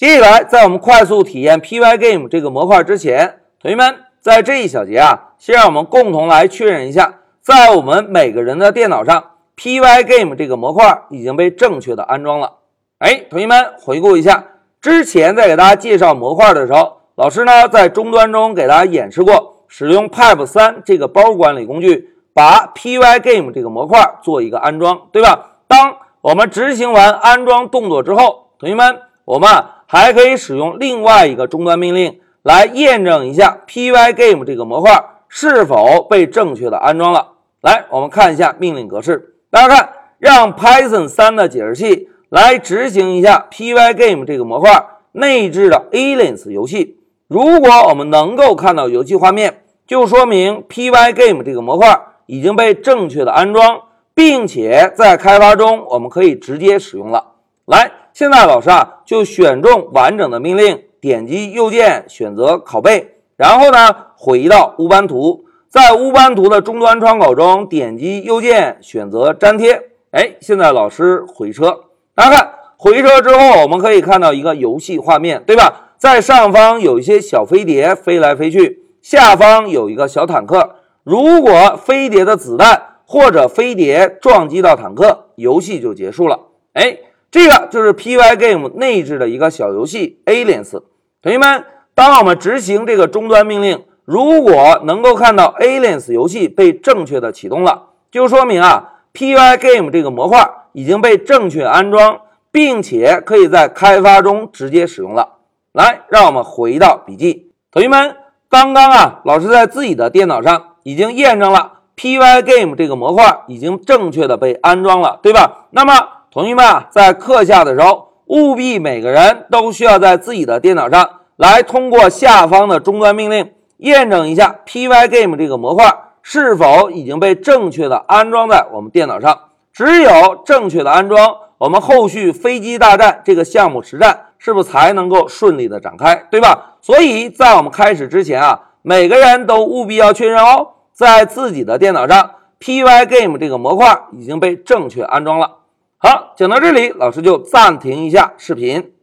接下来，在我们快速体验 Pygame 这个模块之前，同学们在这一小节啊，先让我们共同来确认一下，在我们每个人的电脑上，Pygame 这个模块已经被正确的安装了。哎，同学们回顾一下，之前在给大家介绍模块的时候，老师呢在终端中给大家演示过，使用 Pip3 这个包管理工具，把 Pygame 这个模块做一个安装，对吧？当我们执行完安装动作之后，同学们，我们。还可以使用另外一个终端命令来验证一下 Pygame 这个模块是否被正确的安装了。来，我们看一下命令格式。大家看，让 Python 3的解释器来执行一下 Pygame 这个模块内置的 Aliens 游戏。如果我们能够看到游戏画面，就说明 Pygame 这个模块已经被正确的安装，并且在开发中我们可以直接使用了。来。现在老师啊，就选中完整的命令，点击右键选择拷贝，然后呢回到乌班图，在乌班图的终端窗口中点击右键选择粘贴。哎，现在老师回车，大家看回车之后，我们可以看到一个游戏画面，对吧？在上方有一些小飞碟飞来飞去，下方有一个小坦克。如果飞碟的子弹或者飞碟撞击到坦克，游戏就结束了。哎。这个就是 Pygame 内置的一个小游戏 Aliens。同学们，当我们执行这个终端命令，如果能够看到 Aliens 游戏被正确的启动了，就说明啊 Pygame 这个模块已经被正确安装，并且可以在开发中直接使用了。来，让我们回到笔记。同学们，刚刚啊，老师在自己的电脑上已经验证了 Pygame 这个模块已经正确的被安装了，对吧？那么同学们啊，在课下的时候，务必每个人都需要在自己的电脑上来通过下方的终端命令验证一下 Pygame 这个模块是否已经被正确的安装在我们电脑上。只有正确的安装，我们后续飞机大战这个项目实战是不是才能够顺利的展开，对吧？所以在我们开始之前啊，每个人都务必要确认哦，在自己的电脑上 Pygame 这个模块已经被正确安装了。好，讲到这里，老师就暂停一下视频。